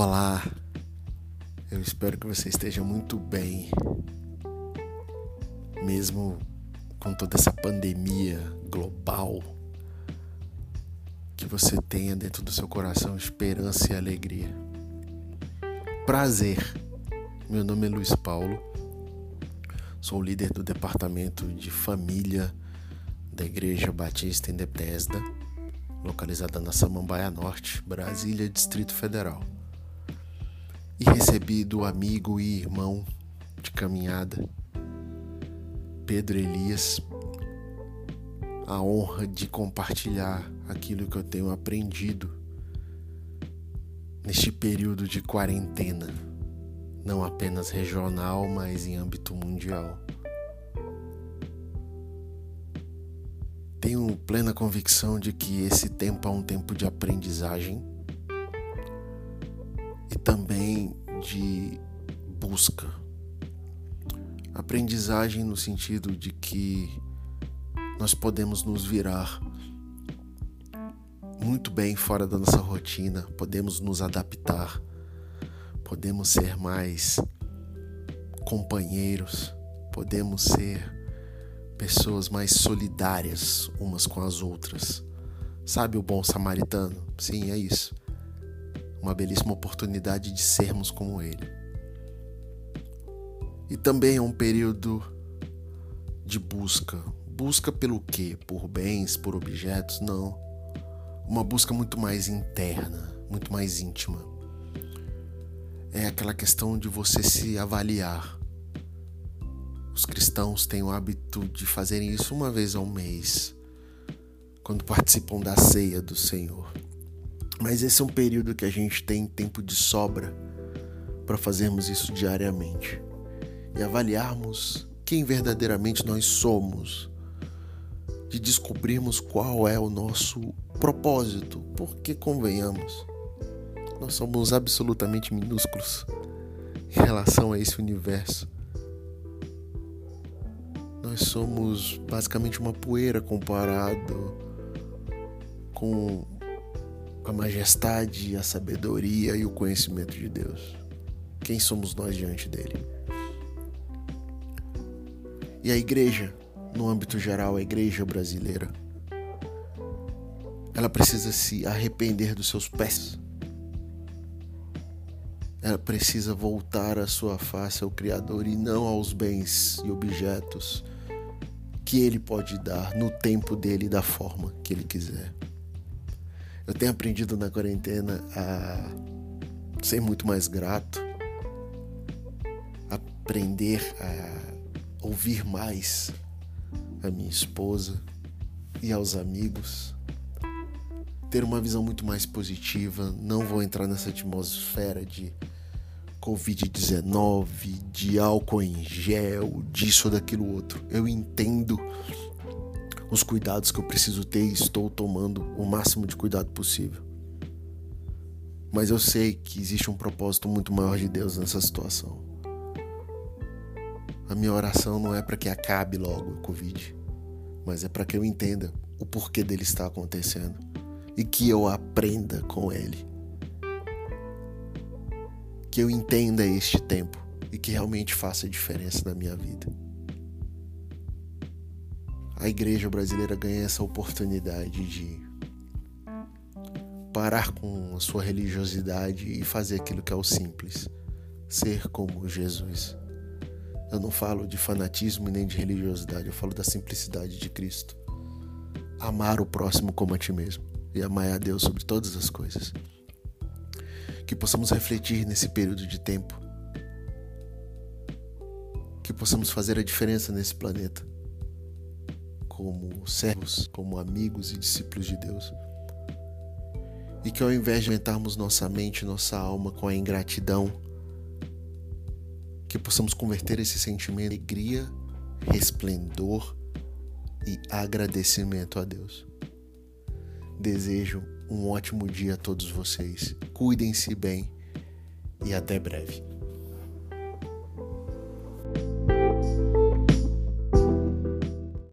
Olá, eu espero que você esteja muito bem, mesmo com toda essa pandemia global, que você tenha dentro do seu coração esperança e alegria. Prazer, meu nome é Luiz Paulo, sou líder do departamento de família da Igreja Batista em Bethesda, localizada na Samambaia Norte, Brasília, Distrito Federal e recebi do amigo e irmão de caminhada, Pedro Elias, a honra de compartilhar aquilo que eu tenho aprendido neste período de quarentena, não apenas regional, mas em âmbito mundial. Tenho plena convicção de que esse tempo é um tempo de aprendizagem e também de busca. Aprendizagem no sentido de que nós podemos nos virar muito bem fora da nossa rotina, podemos nos adaptar, podemos ser mais companheiros, podemos ser pessoas mais solidárias umas com as outras. Sabe o bom samaritano? Sim, é isso uma belíssima oportunidade de sermos como Ele. E também é um período de busca. Busca pelo quê? Por bens, por objetos? Não. Uma busca muito mais interna, muito mais íntima. É aquela questão de você se avaliar. Os cristãos têm o hábito de fazerem isso uma vez ao mês, quando participam da ceia do Senhor. Mas esse é um período que a gente tem tempo de sobra para fazermos isso diariamente e avaliarmos quem verdadeiramente nós somos, de descobrirmos qual é o nosso propósito, porque convenhamos, nós somos absolutamente minúsculos em relação a esse universo. Nós somos basicamente uma poeira comparado com a majestade, a sabedoria e o conhecimento de Deus. Quem somos nós diante dele? E a igreja, no âmbito geral, a igreja brasileira, ela precisa se arrepender dos seus pés. Ela precisa voltar a sua face ao Criador e não aos bens e objetos que ele pode dar no tempo dele e da forma que ele quiser. Eu tenho aprendido na quarentena a ser muito mais grato, aprender a ouvir mais a minha esposa e aos amigos, ter uma visão muito mais positiva. Não vou entrar nessa atmosfera de Covid-19, de álcool em gel, disso daquilo outro. Eu entendo os cuidados que eu preciso ter e estou tomando o máximo de cuidado possível. Mas eu sei que existe um propósito muito maior de Deus nessa situação. A minha oração não é para que acabe logo o Covid, mas é para que eu entenda o porquê dele está acontecendo e que eu aprenda com ele. Que eu entenda este tempo e que realmente faça diferença na minha vida a igreja brasileira ganha essa oportunidade de parar com a sua religiosidade e fazer aquilo que é o simples, ser como Jesus. Eu não falo de fanatismo nem de religiosidade, eu falo da simplicidade de Cristo. Amar o próximo como a ti mesmo e amar a Deus sobre todas as coisas. Que possamos refletir nesse período de tempo. Que possamos fazer a diferença nesse planeta como servos, como amigos e discípulos de Deus. E que ao invés de aumentarmos nossa mente, nossa alma com a ingratidão, que possamos converter esse sentimento em alegria, resplendor e agradecimento a Deus. Desejo um ótimo dia a todos vocês. Cuidem-se bem e até breve.